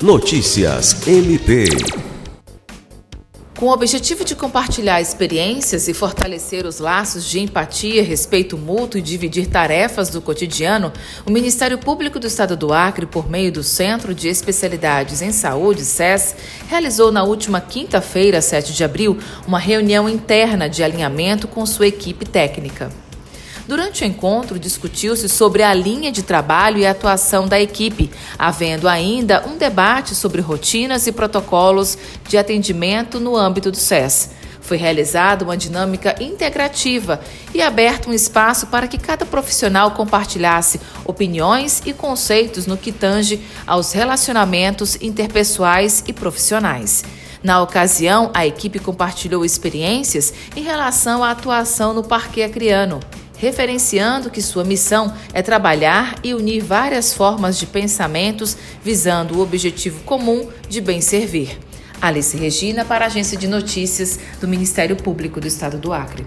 Notícias MP. Com o objetivo de compartilhar experiências e fortalecer os laços de empatia, respeito mútuo e dividir tarefas do cotidiano, o Ministério Público do Estado do Acre, por meio do Centro de Especialidades em Saúde, SES, realizou na última quinta-feira, 7 de abril, uma reunião interna de alinhamento com sua equipe técnica. Durante o encontro, discutiu-se sobre a linha de trabalho e atuação da equipe, havendo ainda um debate sobre rotinas e protocolos de atendimento no âmbito do SES. Foi realizada uma dinâmica integrativa e aberto um espaço para que cada profissional compartilhasse opiniões e conceitos no que tange aos relacionamentos interpessoais e profissionais. Na ocasião, a equipe compartilhou experiências em relação à atuação no Parque Acriano referenciando que sua missão é trabalhar e unir várias formas de pensamentos visando o objetivo comum de bem servir. Alice Regina, para a Agência de Notícias do Ministério Público do Estado do Acre.